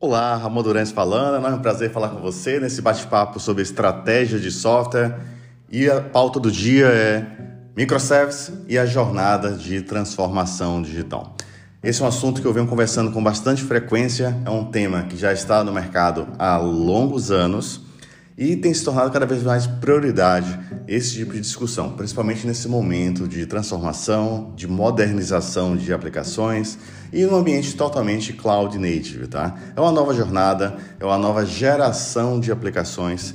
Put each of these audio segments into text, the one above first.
Olá, Ramon Durante falando. É um prazer falar com você nesse bate-papo sobre estratégia de software. E a pauta do dia é microservices e a jornada de transformação digital. Esse é um assunto que eu venho conversando com bastante frequência, é um tema que já está no mercado há longos anos e tem se tornado cada vez mais prioridade esse tipo de discussão, principalmente nesse momento de transformação, de modernização de aplicações e num ambiente totalmente cloud native, tá? É uma nova jornada, é uma nova geração de aplicações,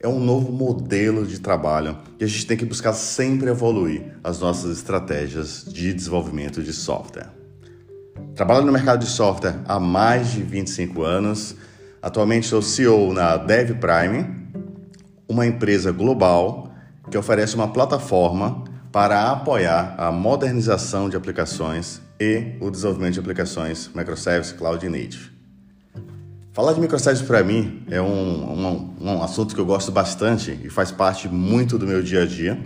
é um novo modelo de trabalho e a gente tem que buscar sempre evoluir as nossas estratégias de desenvolvimento de software. Trabalho no mercado de software há mais de 25 anos Atualmente sou CEO na Dev Prime, uma empresa global que oferece uma plataforma para apoiar a modernização de aplicações e o desenvolvimento de aplicações microservices cloud native. Falar de microservices para mim é um, um, um assunto que eu gosto bastante e faz parte muito do meu dia a dia.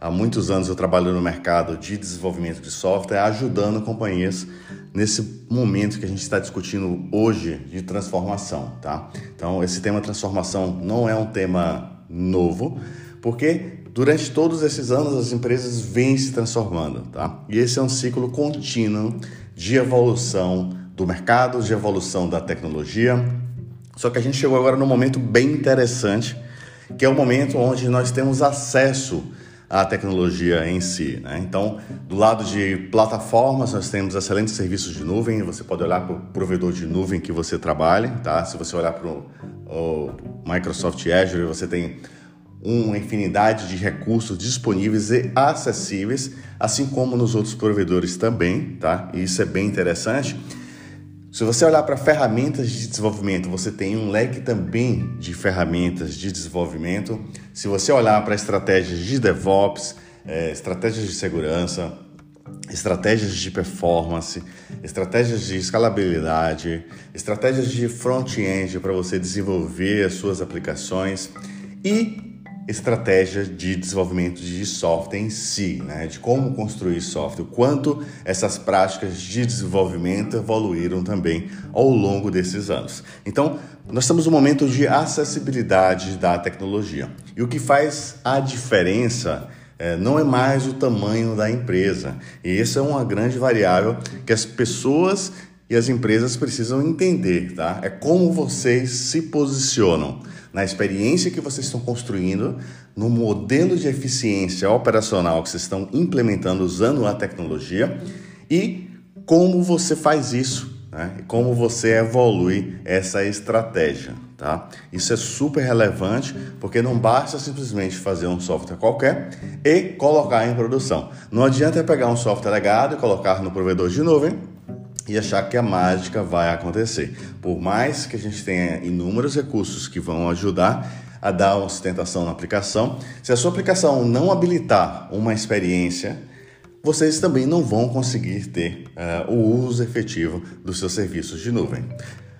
Há muitos anos eu trabalho no mercado de desenvolvimento de software, ajudando companhias nesse momento que a gente está discutindo hoje de transformação, tá? Então, esse tema transformação não é um tema novo, porque durante todos esses anos as empresas vêm se transformando, tá? E esse é um ciclo contínuo de evolução do mercado, de evolução da tecnologia. Só que a gente chegou agora num momento bem interessante, que é o momento onde nós temos acesso a tecnologia em si. Né? Então, do lado de plataformas, nós temos excelentes serviços de nuvem. Você pode olhar para o provedor de nuvem que você trabalha. Tá? Se você olhar para o Microsoft Azure, você tem uma infinidade de recursos disponíveis e acessíveis, assim como nos outros provedores também. Tá? E isso é bem interessante. Se você olhar para ferramentas de desenvolvimento, você tem um leque também de ferramentas de desenvolvimento. Se você olhar para estratégias de DevOps, é, estratégias de segurança, estratégias de performance, estratégias de escalabilidade, estratégias de front-end para você desenvolver as suas aplicações e estratégia de desenvolvimento de software em si, né? de como construir software, o quanto essas práticas de desenvolvimento evoluíram também ao longo desses anos. Então, nós estamos no momento de acessibilidade da tecnologia. E o que faz a diferença é, não é mais o tamanho da empresa. E essa é uma grande variável que as pessoas e as empresas precisam entender, tá? É como vocês se posicionam na experiência que vocês estão construindo, no modelo de eficiência operacional que vocês estão implementando usando a tecnologia e como você faz isso, né? E como você evolui essa estratégia, tá? Isso é super relevante porque não basta simplesmente fazer um software qualquer e colocar em produção. Não adianta pegar um software legado e colocar no provedor de nuvem e achar que a mágica vai acontecer. Por mais que a gente tenha inúmeros recursos que vão ajudar a dar uma sustentação na aplicação, se a sua aplicação não habilitar uma experiência, vocês também não vão conseguir ter uh, o uso efetivo dos seus serviços de nuvem.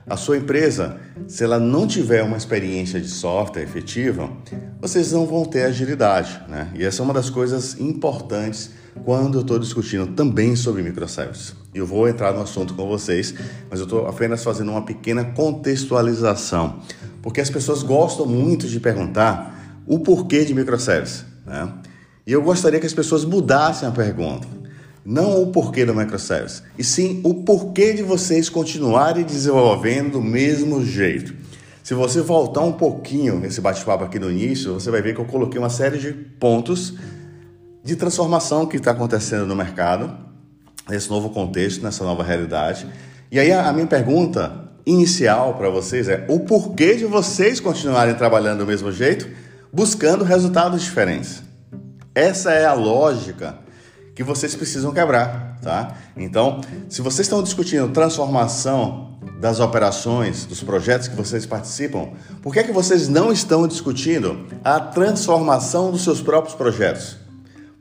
A sua empresa, se ela não tiver uma experiência de software efetiva, vocês não vão ter agilidade, né? E essa é uma das coisas importantes quando eu estou discutindo também sobre microservices. Eu vou entrar no assunto com vocês, mas eu estou apenas fazendo uma pequena contextualização, porque as pessoas gostam muito de perguntar o porquê de microservices, né? E eu gostaria que as pessoas mudassem a pergunta. Não o porquê do microservice, e sim o porquê de vocês continuarem desenvolvendo do mesmo jeito. Se você voltar um pouquinho nesse bate-papo aqui no início, você vai ver que eu coloquei uma série de pontos de transformação que está acontecendo no mercado, nesse novo contexto, nessa nova realidade. E aí a, minha pergunta inicial para vocês é o porquê de vocês continuarem trabalhando do mesmo jeito, buscando resultados diferentes. Essa é a lógica que vocês precisam quebrar, tá? Então, se vocês estão discutindo transformação das operações, dos projetos que vocês participam, por que é que vocês não estão discutindo a transformação dos seus próprios projetos?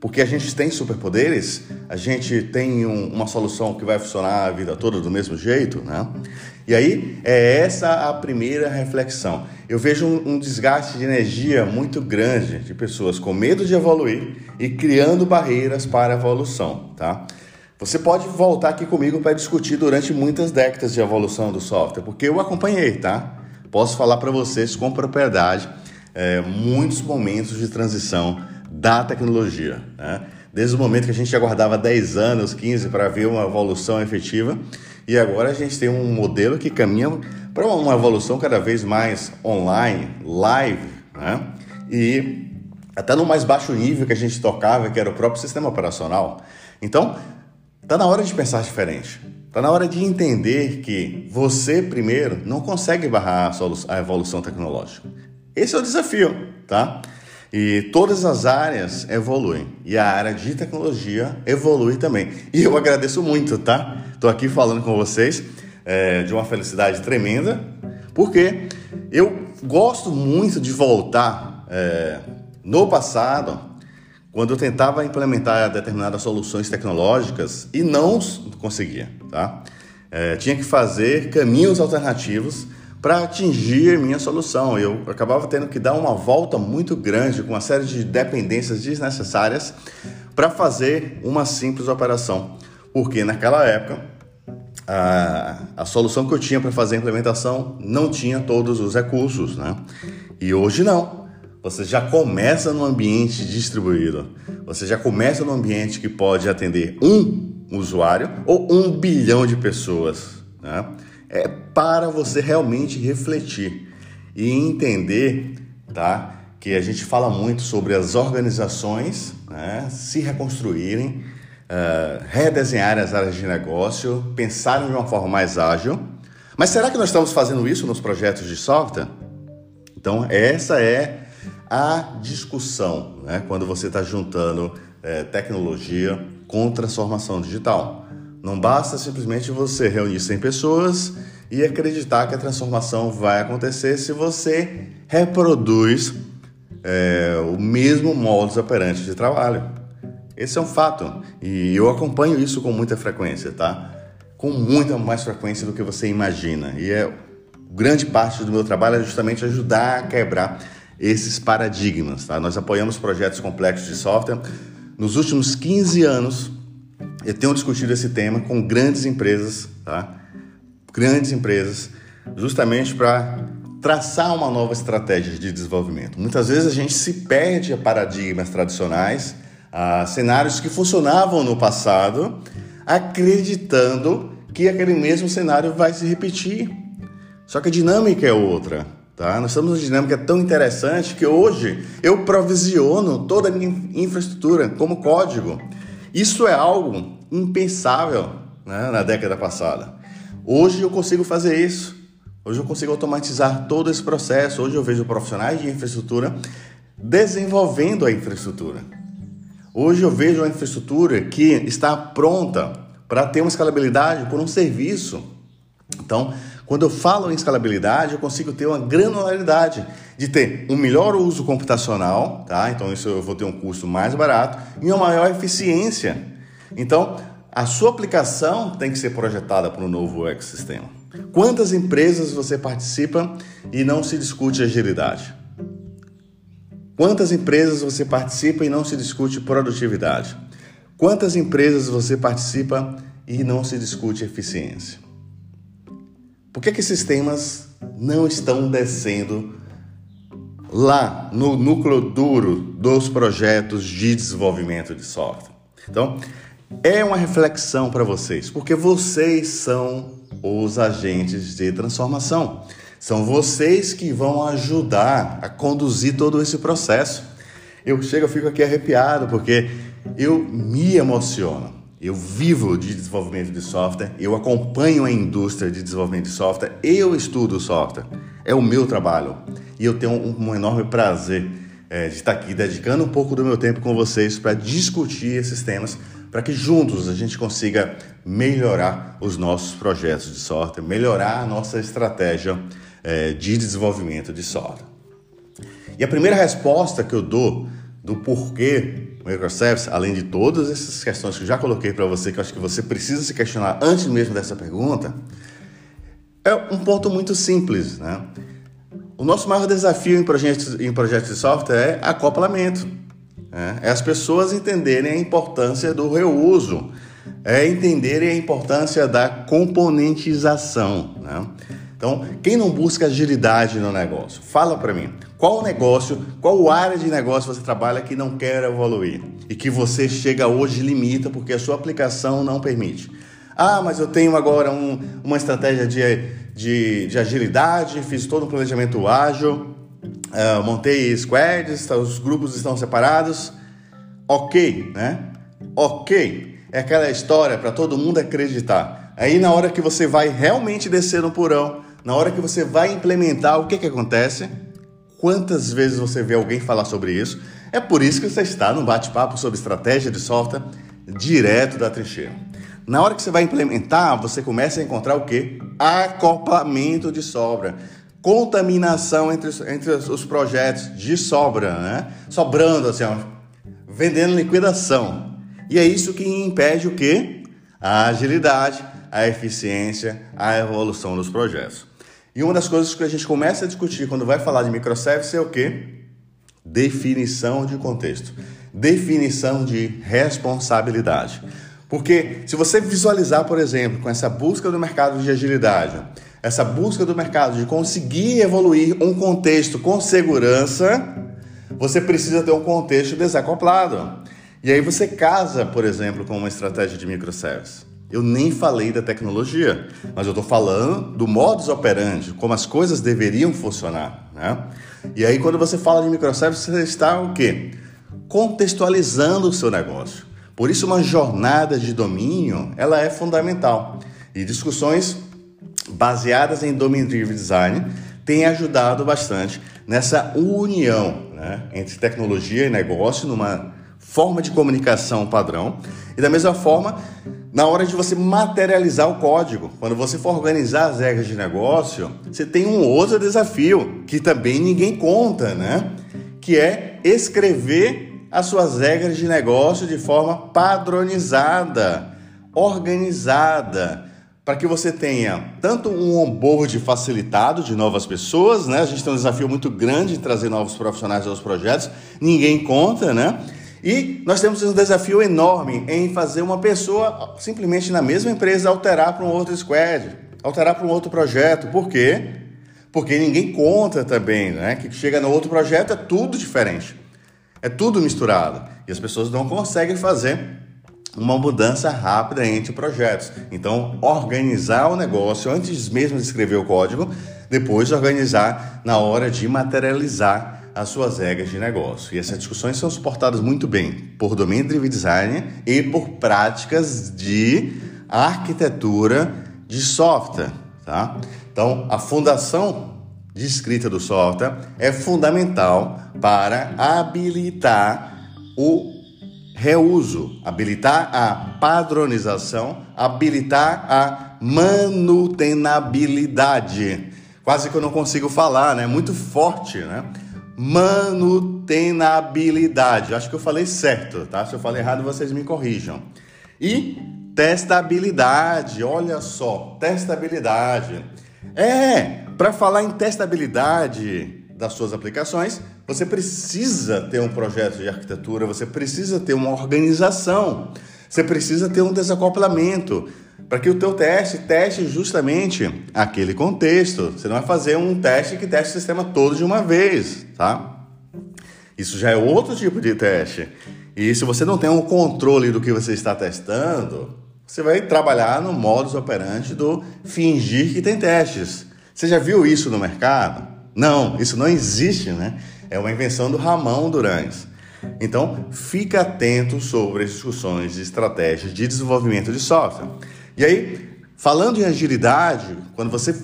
Porque a gente tem superpoderes, a gente tem um, uma solução que vai funcionar a vida toda do mesmo jeito, né? E aí é essa a primeira reflexão. Eu vejo um, um desgaste de energia muito grande de pessoas com medo de evoluir e criando barreiras para a evolução, tá? você pode voltar aqui comigo para discutir durante muitas décadas de evolução do software, porque eu acompanhei, tá? Posso falar para vocês com propriedade é, muitos momentos de transição da tecnologia. Né? Desde o momento que a gente aguardava 10 anos, 15 para ver uma evolução efetiva, e agora a gente tem um modelo que caminha para uma evolução cada vez mais online, live, né? e até no mais baixo nível que a gente tocava, que era o próprio sistema operacional. Então, Está na hora de pensar diferente. Está na hora de entender que você, primeiro, não consegue barrar a evolução tecnológica. Esse é o desafio, tá? E todas as áreas evoluem. E a área de tecnologia evolui também. E eu agradeço muito, tá? Estou aqui falando com vocês é, de uma felicidade tremenda, porque eu gosto muito de voltar é, no passado quando eu tentava implementar determinadas soluções tecnológicas e não conseguia, tá? É, tinha que fazer caminhos alternativos para atingir minha solução. Eu acabava tendo que dar uma volta muito grande com uma série de dependências desnecessárias para fazer uma simples operação, porque naquela época a, a solução que eu tinha para fazer a implementação não tinha todos os recursos, né? E hoje não. Você já começa no ambiente distribuído. Você já começa no ambiente que pode atender um usuário ou um bilhão de pessoas. Né? É para você realmente refletir e entender, tá? Que a gente fala muito sobre as organizações né, se reconstruírem, uh, redesenharem as áreas de negócio, pensarem de uma forma mais ágil. Mas será que nós estamos fazendo isso nos projetos de software? Então, essa é a discussão, né? quando você está juntando é, tecnologia com transformação digital. Não basta simplesmente você reunir 100 pessoas e acreditar que a transformação vai acontecer se você reproduz é, o mesmo modus operandi de trabalho. Esse é um fato e eu acompanho isso com muita frequência, tá? Com muita mais frequência do que você imagina. E é grande parte do meu trabalho é justamente ajudar a quebrar esses paradigmas. Tá? Nós apoiamos projetos complexos de software. Nos últimos 15 anos, eu tenho discutido esse tema com grandes empresas, tá? grandes empresas, justamente para traçar uma nova estratégia de desenvolvimento. Muitas vezes a gente se perde a paradigmas tradicionais, a cenários que funcionavam no passado, acreditando que aquele mesmo cenário vai se repetir. Só que a dinâmica é outra. Tá? Nós estamos numa dinâmica tão interessante que hoje eu provisiono toda a minha infraestrutura como código. Isso é algo impensável né, na década passada. Hoje eu consigo fazer isso. Hoje eu consigo automatizar todo esse processo. Hoje eu vejo profissionais de infraestrutura desenvolvendo a infraestrutura. Hoje eu vejo a infraestrutura que está pronta para ter uma escalabilidade por um serviço. Então, quando eu falo em escalabilidade, eu consigo ter uma granularidade de ter um melhor uso computacional, tá? Então isso eu vou ter um custo mais barato e uma maior eficiência. Então, a sua aplicação tem que ser projetada para um novo ecossistema. Quantas empresas você participa e não se discute agilidade? Quantas empresas você participa e não se discute produtividade? Quantas empresas você participa e não se discute eficiência? Por que, que esses temas não estão descendo lá no núcleo duro dos projetos de desenvolvimento de software? Então, é uma reflexão para vocês, porque vocês são os agentes de transformação. São vocês que vão ajudar a conduzir todo esse processo. Eu chego, eu fico aqui arrepiado, porque eu me emociono. Eu vivo de desenvolvimento de software, eu acompanho a indústria de desenvolvimento de software, eu estudo software. É o meu trabalho. E eu tenho um, um enorme prazer é, de estar aqui dedicando um pouco do meu tempo com vocês para discutir esses temas, para que juntos a gente consiga melhorar os nossos projetos de software, melhorar a nossa estratégia é, de desenvolvimento de software. E a primeira resposta que eu dou do porquê microservice, além de todas essas questões que eu já coloquei para você, que eu acho que você precisa se questionar antes mesmo dessa pergunta, é um ponto muito simples, né? O nosso maior desafio em projetos, em projetos de software é acoplamento. Né? É as pessoas entenderem a importância do reuso, é entender a importância da componentização. Né? Então, quem não busca agilidade no negócio? Fala para mim. Qual negócio, qual área de negócio você trabalha que não quer evoluir e que você chega hoje limita porque a sua aplicação não permite? Ah, mas eu tenho agora um, uma estratégia de, de, de, agilidade, fiz todo um planejamento ágil, uh, montei squads, tá, os grupos estão separados. Ok, né? Ok. É aquela história para todo mundo acreditar. Aí na hora que você vai realmente descer no porão, na hora que você vai implementar, o que, que acontece? Quantas vezes você vê alguém falar sobre isso? É por isso que você está no bate-papo sobre estratégia de software direto da trincheira. Na hora que você vai implementar, você começa a encontrar o que? Acoplamento de sobra. Contaminação entre, entre os projetos de sobra, né? Sobrando, assim, ó, vendendo liquidação. E é isso que impede o que? A agilidade, a eficiência, a evolução dos projetos. E uma das coisas que a gente começa a discutir quando vai falar de microservices é o que? Definição de contexto, definição de responsabilidade. Porque se você visualizar, por exemplo, com essa busca do mercado de agilidade, essa busca do mercado de conseguir evoluir um contexto com segurança, você precisa ter um contexto desacoplado. E aí você casa, por exemplo, com uma estratégia de microservice. Eu nem falei da tecnologia, mas eu estou falando do modus operandi, como as coisas deveriam funcionar. Né? E aí, quando você fala de microservices, você está o quê? Contextualizando o seu negócio. Por isso, uma jornada de domínio ela é fundamental. E discussões baseadas em Domain Driven Design têm ajudado bastante nessa união né, entre tecnologia e negócio, numa forma de comunicação padrão. E da mesma forma, na hora de você materializar o código, quando você for organizar as regras de negócio, você tem um outro desafio que também ninguém conta, né? Que é escrever as suas regras de negócio de forma padronizada, organizada, para que você tenha tanto um onboard facilitado de novas pessoas, né? A gente tem um desafio muito grande em trazer novos profissionais aos projetos, ninguém conta, né? E nós temos um desafio enorme em fazer uma pessoa simplesmente na mesma empresa alterar para um outro squad, alterar para um outro projeto. Por quê? Porque ninguém conta também, né? Que chega no outro projeto é tudo diferente. É tudo misturado. E as pessoas não conseguem fazer uma mudança rápida entre projetos. Então, organizar o negócio antes mesmo de escrever o código, depois organizar na hora de materializar as suas regras de negócio. E essas discussões são suportadas muito bem por Domain Driven Design e por práticas de arquitetura de software, tá? Então, a fundação de escrita do software é fundamental para habilitar o reuso, habilitar a padronização, habilitar a manutenabilidade. Quase que eu não consigo falar, né? Muito forte, né? manutenabilidade. Acho que eu falei certo, tá? Se eu falei errado, vocês me corrijam. E testabilidade, olha só, testabilidade. É, para falar em testabilidade das suas aplicações, você precisa ter um projeto de arquitetura, você precisa ter uma organização, você precisa ter um desacoplamento, para que o teu teste teste justamente aquele contexto. Você não vai fazer um teste que teste o sistema todo de uma vez, tá? Isso já é outro tipo de teste. E se você não tem um controle do que você está testando, você vai trabalhar no modus operandi do fingir que tem testes. Você já viu isso no mercado? Não, isso não existe, né? É uma invenção do Ramon Durães. Então, fica atento sobre as discussões de estratégias de desenvolvimento de software. E aí, falando em agilidade, quando você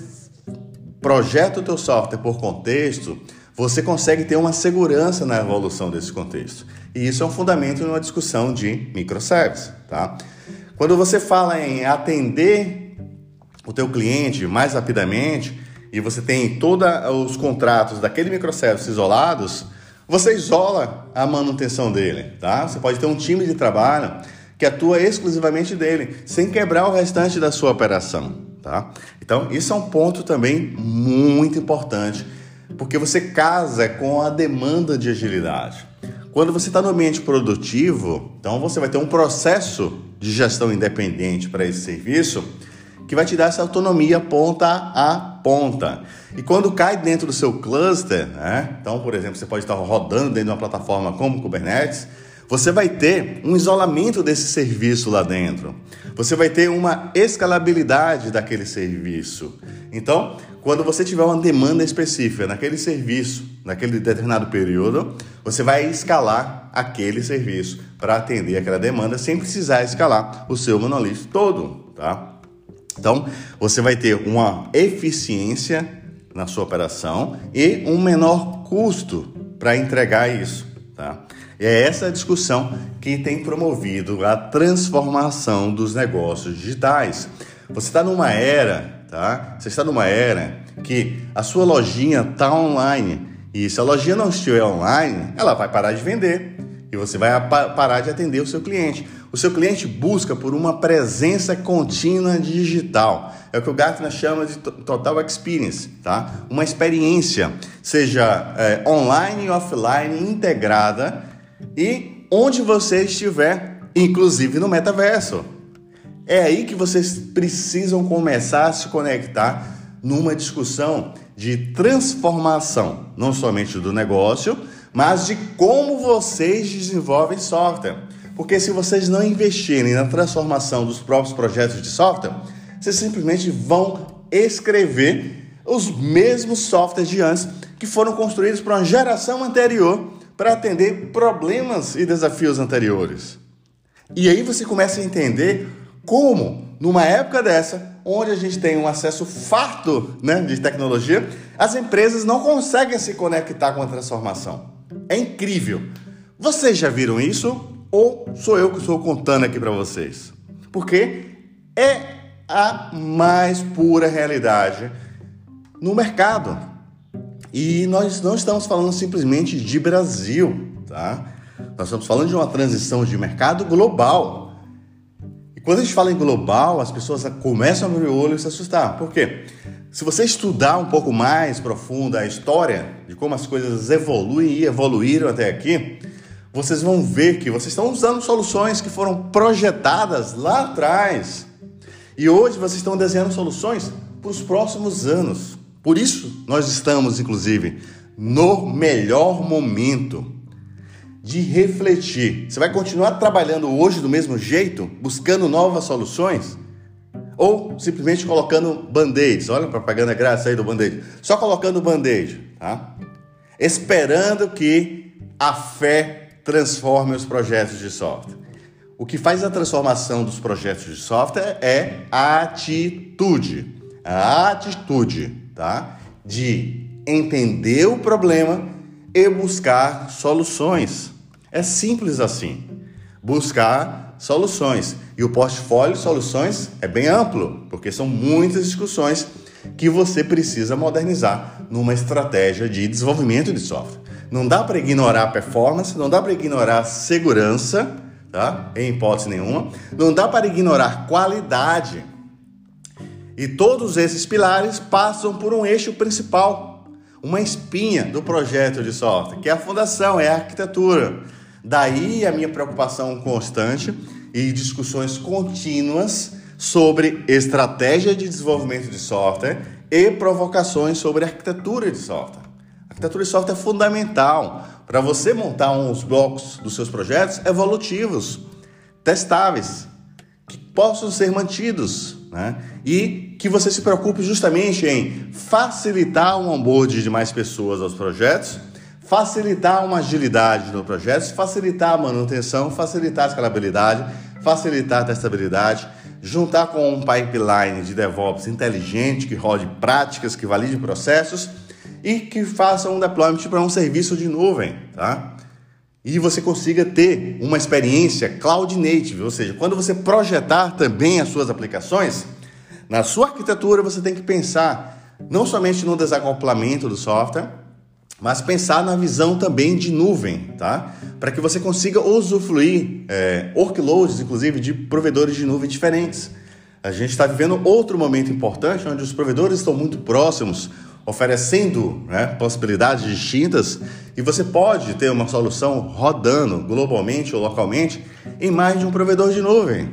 projeta o teu software por contexto, você consegue ter uma segurança na evolução desse contexto. E isso é um fundamento numa discussão de microservices, tá? Quando você fala em atender o teu cliente mais rapidamente e você tem todos os contratos daquele microservice isolados, você isola a manutenção dele, tá? Você pode ter um time de trabalho que atua exclusivamente dele, sem quebrar o restante da sua operação, tá? Então, isso é um ponto também muito importante, porque você casa com a demanda de agilidade. Quando você está no ambiente produtivo, então você vai ter um processo de gestão independente para esse serviço que vai te dar essa autonomia ponta a ponta. E quando cai dentro do seu cluster, né? então, por exemplo, você pode estar rodando dentro de uma plataforma como Kubernetes, você vai ter um isolamento desse serviço lá dentro. Você vai ter uma escalabilidade daquele serviço. Então, quando você tiver uma demanda específica naquele serviço, naquele determinado período, você vai escalar aquele serviço para atender aquela demanda sem precisar escalar o seu monolito todo, tá? Então, você vai ter uma eficiência na sua operação e um menor custo para entregar isso, tá? É essa discussão que tem promovido a transformação dos negócios digitais. Você está numa era tá? Você está numa era que a sua lojinha está online e se a lojinha não estiver online, ela vai parar de vender e você vai parar de atender o seu cliente. O seu cliente busca por uma presença contínua digital. É o que o Gartner chama de total experience, tá? Uma experiência, seja é, online e offline integrada e onde você estiver, inclusive no metaverso. É aí que vocês precisam começar a se conectar numa discussão de transformação, não somente do negócio, mas de como vocês desenvolvem software. Porque se vocês não investirem na transformação dos próprios projetos de software, vocês simplesmente vão escrever os mesmos softwares de antes que foram construídos para uma geração anterior para atender problemas e desafios anteriores. E aí você começa a entender como, numa época dessa, onde a gente tem um acesso farto né, de tecnologia, as empresas não conseguem se conectar com a transformação. É incrível. Vocês já viram isso? Ou sou eu que estou contando aqui para vocês? Porque é a mais pura realidade no mercado. E nós não estamos falando simplesmente de Brasil, tá? Nós estamos falando de uma transição de mercado global. Quando a gente fala em global, as pessoas começam a abrir o olho e se assustar. Por quê? Se você estudar um pouco mais profunda a história de como as coisas evoluem e evoluíram até aqui, vocês vão ver que vocês estão usando soluções que foram projetadas lá atrás. E hoje vocês estão desenhando soluções para os próximos anos. Por isso, nós estamos, inclusive, no melhor momento de refletir. Você vai continuar trabalhando hoje do mesmo jeito, buscando novas soluções? Ou simplesmente colocando band-aids? Olha a propaganda grátis aí do band-aid. Só colocando band-aid, tá? Esperando que a fé transforme os projetos de software. O que faz a transformação dos projetos de software é a atitude. A atitude, tá? De entender o problema e buscar soluções. É simples assim. Buscar soluções. E o portfólio de soluções é bem amplo, porque são muitas discussões que você precisa modernizar numa estratégia de desenvolvimento de software. Não dá para ignorar performance, não dá para ignorar segurança, tá? Em hipótese nenhuma. Não dá para ignorar qualidade. E todos esses pilares passam por um eixo principal, uma espinha do projeto de software, que é a fundação, é a arquitetura. Daí a minha preocupação constante e discussões contínuas sobre estratégia de desenvolvimento de software e provocações sobre arquitetura de software. Arquitetura de software é fundamental para você montar uns blocos dos seus projetos evolutivos, testáveis, que possam ser mantidos, né? E que você se preocupe justamente em facilitar o onboard de mais pessoas aos projetos, facilitar uma agilidade no projeto, facilitar a manutenção, facilitar a escalabilidade, facilitar a testabilidade, juntar com um pipeline de DevOps inteligente que rode práticas, que valide processos e que faça um deployment para um serviço de nuvem, tá? E você consiga ter uma experiência cloud native, ou seja, quando você projetar também as suas aplicações, na sua arquitetura, você tem que pensar não somente no desacoplamento do software, mas pensar na visão também de nuvem, tá? Para que você consiga usufruir é, workloads, inclusive, de provedores de nuvem diferentes. A gente está vivendo outro momento importante onde os provedores estão muito próximos oferecendo né, possibilidades distintas e você pode ter uma solução rodando globalmente ou localmente em mais de um provedor de nuvem.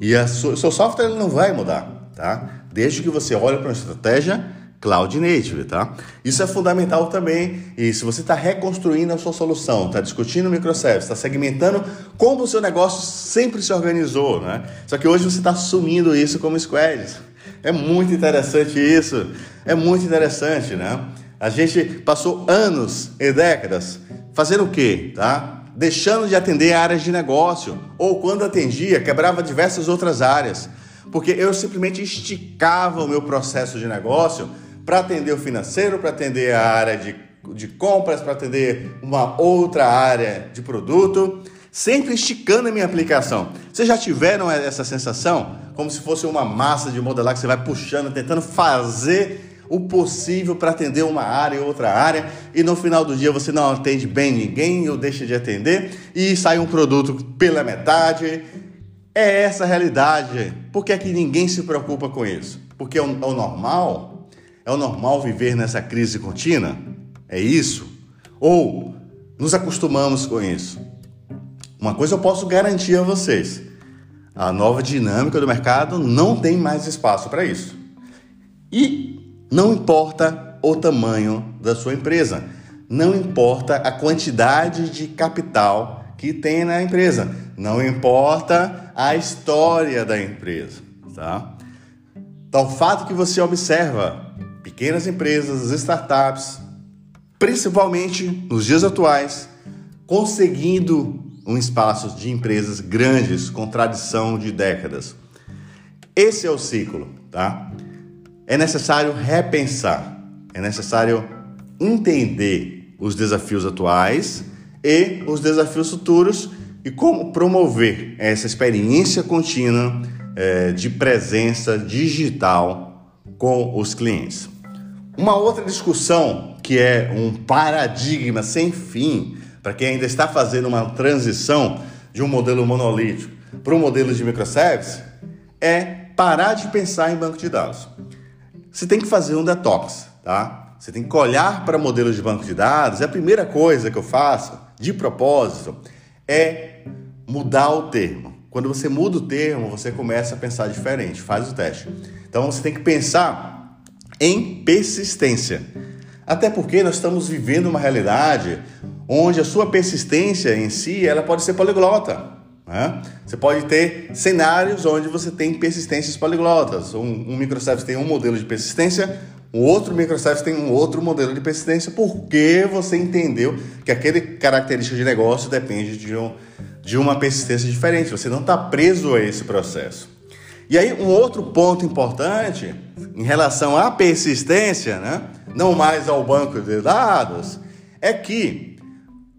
E o seu software não vai mudar, tá? Desde que você olhe para uma estratégia Cloud Native, tá? Isso é fundamental também. E se você está reconstruindo a sua solução, está discutindo microservices, está segmentando como o seu negócio sempre se organizou, né? Só que hoje você está assumindo isso como squads. É muito interessante isso. É muito interessante, né? A gente passou anos e décadas fazendo o quê, tá? Deixando de atender áreas de negócio, ou quando atendia, quebrava diversas outras áreas, porque eu simplesmente esticava o meu processo de negócio para atender o financeiro, para atender a área de, de compras, para atender uma outra área de produto, sempre esticando a minha aplicação. Vocês já tiveram essa sensação? Como se fosse uma massa de modelar que você vai puxando, tentando fazer o possível para atender uma área e outra área, e no final do dia você não atende bem ninguém ou deixa de atender e sai um produto pela metade. É essa a realidade. Por que é que ninguém se preocupa com isso? Porque é o, é o normal é o normal viver nessa crise contínua? É isso? Ou nos acostumamos com isso? Uma coisa eu posso garantir a vocês: a nova dinâmica do mercado não tem mais espaço para isso. E não importa o tamanho da sua empresa, não importa a quantidade de capital que tem na empresa, não importa a história da empresa, tá? Então, o fato que você observa pequenas empresas, startups, principalmente nos dias atuais, conseguindo um espaço de empresas grandes com tradição de décadas. Esse é o ciclo, tá? É necessário repensar, é necessário entender os desafios atuais e os desafios futuros e como promover essa experiência contínua é, de presença digital com os clientes. Uma outra discussão que é um paradigma sem fim para quem ainda está fazendo uma transição de um modelo monolítico para um modelo de microservices é parar de pensar em banco de dados. Você tem que fazer um detox, tá? Você tem que olhar para modelos de banco de dados. E a primeira coisa que eu faço, de propósito, é mudar o termo. Quando você muda o termo, você começa a pensar diferente. Faz o teste. Então você tem que pensar em persistência. Até porque nós estamos vivendo uma realidade onde a sua persistência em si ela pode ser poliglota. Né? Você pode ter cenários onde você tem persistências poliglotas. Um, um microservice tem um modelo de persistência, o outro microservice tem um outro modelo de persistência, porque você entendeu que aquele característica de negócio depende de, um, de uma persistência diferente. Você não está preso a esse processo. E aí, um outro ponto importante em relação à persistência, né? não mais ao banco de dados, é que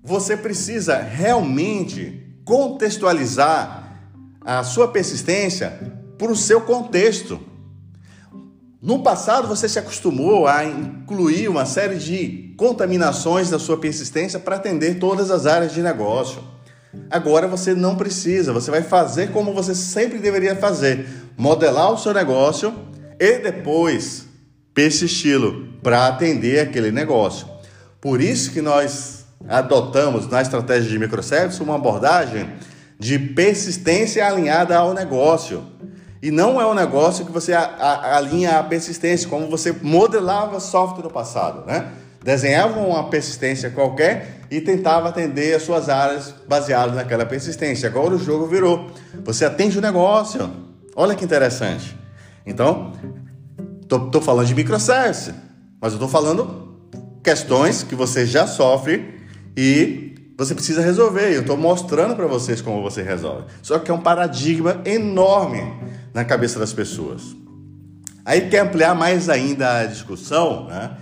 você precisa realmente contextualizar a sua persistência para o seu contexto. No passado, você se acostumou a incluir uma série de contaminações da sua persistência para atender todas as áreas de negócio. Agora você não precisa, você vai fazer como você sempre deveria fazer: modelar o seu negócio e depois persistir para atender aquele negócio. Por isso que nós adotamos na estratégia de microservices uma abordagem de persistência alinhada ao negócio. E não é um negócio que você alinha a persistência, como você modelava software no passado, né? Desenhava uma persistência qualquer e tentava atender as suas áreas baseadas naquela persistência. Agora o jogo virou. Você atende o negócio. Olha que interessante. Então, tô, falando de microservice, mas eu estou falando questões que você já sofre e você precisa resolver. Eu estou mostrando para vocês como você resolve. Só que é um paradigma enorme na cabeça das pessoas. Aí quer ampliar mais ainda a discussão, né?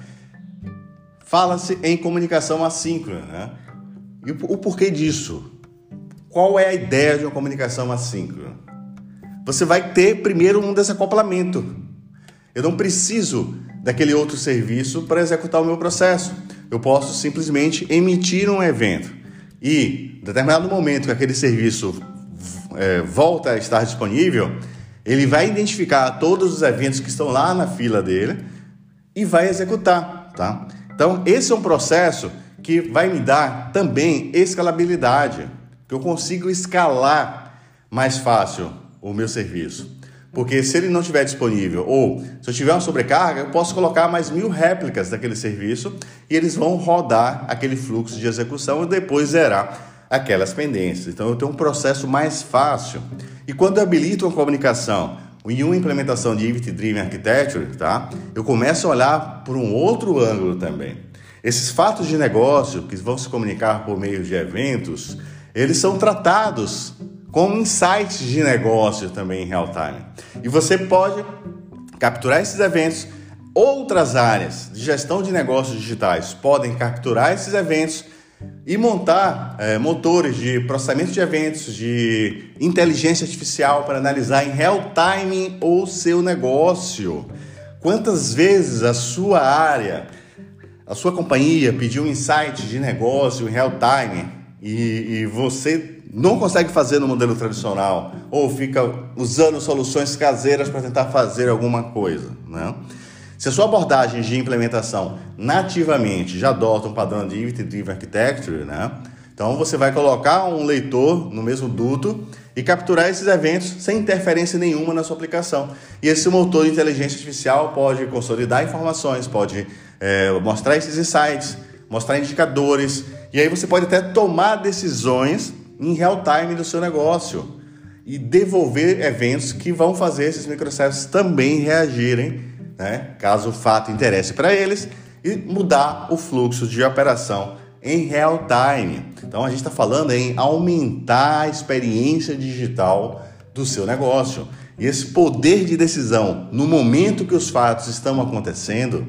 Fala-se em comunicação assíncrona, né? E o, porquê disso? Qual é a ideia de uma comunicação assíncrona? Você vai ter primeiro um desacoplamento. Eu não preciso daquele outro serviço para executar o meu processo. Eu posso simplesmente emitir um evento e, em determinado momento que aquele serviço é, volta a estar disponível, ele vai identificar todos os eventos que estão lá na fila dele e vai executar, tá? Então, esse é um processo que vai me dar também escalabilidade, que eu consigo escalar mais fácil o meu serviço. Porque se ele não estiver disponível ou se eu tiver uma sobrecarga, eu posso colocar mais mil réplicas daquele serviço e eles vão rodar aquele fluxo de execução e depois zerar aquelas pendências. Então eu tenho um processo mais fácil. E quando eu habilito uma comunicação em uma implementação de Event Driven Architecture, tá? eu começo a olhar por um outro ângulo também. Esses fatos de negócio que vão se comunicar por meio de eventos, eles são tratados com insights de negócio também em real time. E você pode capturar esses eventos. Outras áreas de gestão de negócios digitais podem capturar esses eventos e montar é, motores de processamento de eventos, de inteligência artificial para analisar em real time o seu negócio. Quantas vezes a sua área, a sua companhia pediu um insight de negócio em real time e, e você não consegue fazer no modelo tradicional ou fica usando soluções caseiras para tentar fazer alguma coisa, né? Se a sua abordagem de implementação nativamente já adota um padrão de Event Driven Architecture, né? Então você vai colocar um leitor no mesmo duto e capturar esses eventos sem interferência nenhuma na sua aplicação. E esse motor de inteligência artificial pode consolidar informações, pode é, mostrar esses insights, mostrar indicadores, e aí você pode até tomar decisões em real time do seu negócio e devolver eventos que vão fazer esses microservices também reagirem, né, caso o fato interesse para eles, e mudar o fluxo de operação em real time. Então a gente está falando em aumentar a experiência digital do seu negócio. E esse poder de decisão no momento que os fatos estão acontecendo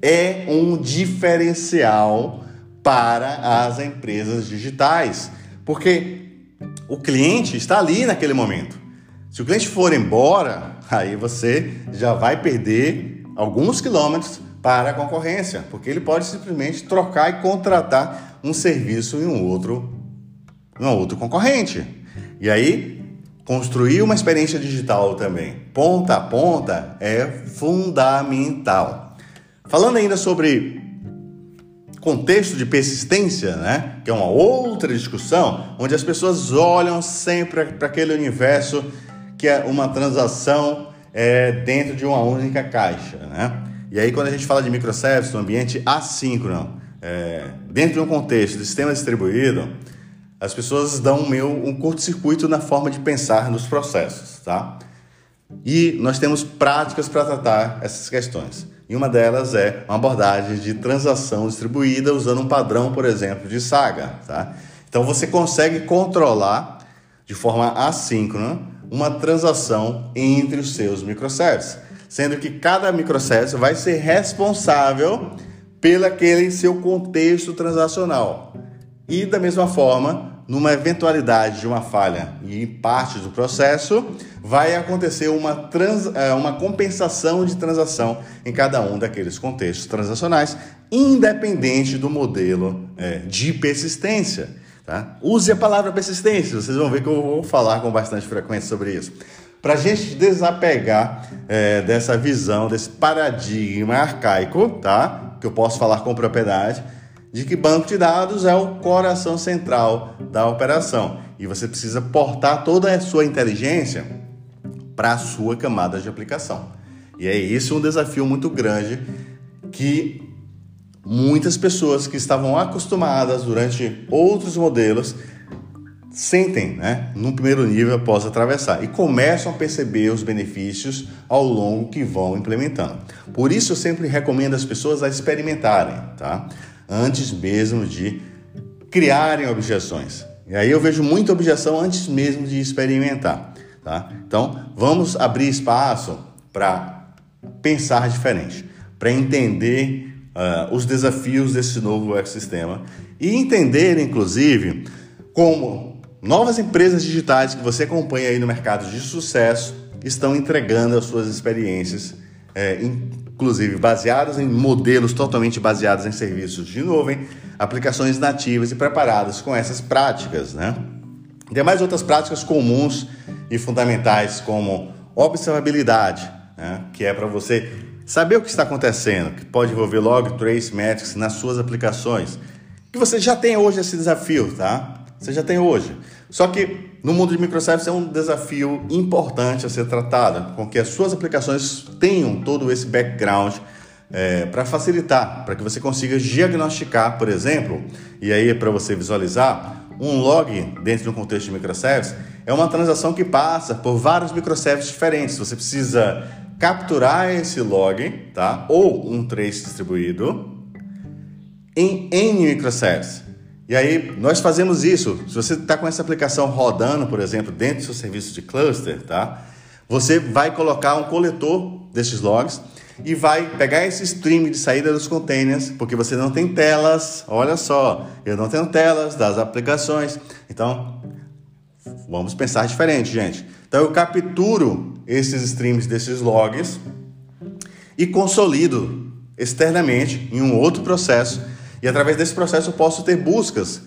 é um diferencial para as empresas digitais. Porque o cliente está ali naquele momento. Se o cliente for embora, aí você já vai perder alguns quilômetros para a concorrência, porque ele pode simplesmente trocar e contratar um serviço em um outro, em um outro concorrente. E aí, construir uma experiência digital também, ponta a ponta, é fundamental. Falando ainda sobre contexto de persistência, né? que é uma outra discussão, onde as pessoas olham sempre para aquele universo que é uma transação é, dentro de uma única caixa. Né? E aí, quando a gente fala de microservices no ambiente assíncrono, é, dentro de um contexto de sistema distribuído, as pessoas dão um curto-circuito na forma de pensar nos processos. Tá? E nós temos práticas para tratar essas questões. E uma delas é uma abordagem de transação distribuída usando um padrão, por exemplo, de saga. Tá? Então você consegue controlar de forma assíncrona uma transação entre os seus microservices, sendo que cada microservice vai ser responsável pelo seu contexto transacional. E da mesma forma, numa eventualidade de uma falha e parte do processo, vai acontecer uma, trans, é, uma compensação de transação em cada um daqueles contextos transacionais, independente do modelo é, de persistência. Tá? Use a palavra persistência, vocês vão ver que eu vou falar com bastante frequência sobre isso. Para a gente desapegar é, dessa visão, desse paradigma arcaico, tá? que eu posso falar com propriedade, de que banco de dados é o coração central da operação e você precisa portar toda a sua inteligência para a sua camada de aplicação. E é isso um desafio muito grande que muitas pessoas que estavam acostumadas durante outros modelos sentem, né, no primeiro nível após atravessar e começam a perceber os benefícios ao longo que vão implementando. Por isso eu sempre recomendo as pessoas a experimentarem, tá? Antes mesmo de criarem objeções. E aí eu vejo muita objeção antes mesmo de experimentar. Tá? Então, vamos abrir espaço para pensar diferente, para entender uh, os desafios desse novo ecossistema e entender, inclusive, como novas empresas digitais que você acompanha aí no mercado de sucesso estão entregando as suas experiências é, inclusive baseadas em modelos totalmente baseados em serviços de nuvem, aplicações nativas e preparadas com essas práticas, né? Tem mais outras práticas comuns e fundamentais, como observabilidade, né? que é para você saber o que está acontecendo, que pode envolver log, trace, metrics nas suas aplicações. Que você já tem hoje esse desafio, tá? Você já tem hoje. Só que no mundo de microservices é um desafio importante a ser tratado, com que as suas aplicações tenham todo esse background é, para facilitar, para que você consiga diagnosticar, por exemplo, e aí é para você visualizar, um log dentro de um contexto de microservice é uma transação que passa por vários microservices diferentes. Você precisa capturar esse log, tá? Ou um trace distribuído em N microservices. E aí nós fazemos isso. Se você está com essa aplicação rodando, por exemplo, dentro do seu serviço de cluster, tá? Você vai colocar um coletor desses logs e vai pegar esse stream de saída dos containers, porque você não tem telas. Olha só, eu não tenho telas das aplicações. Então, vamos pensar diferente, gente. Então, eu capturo esses streams desses logs e consolido externamente em um outro processo. E através desse processo eu posso ter buscas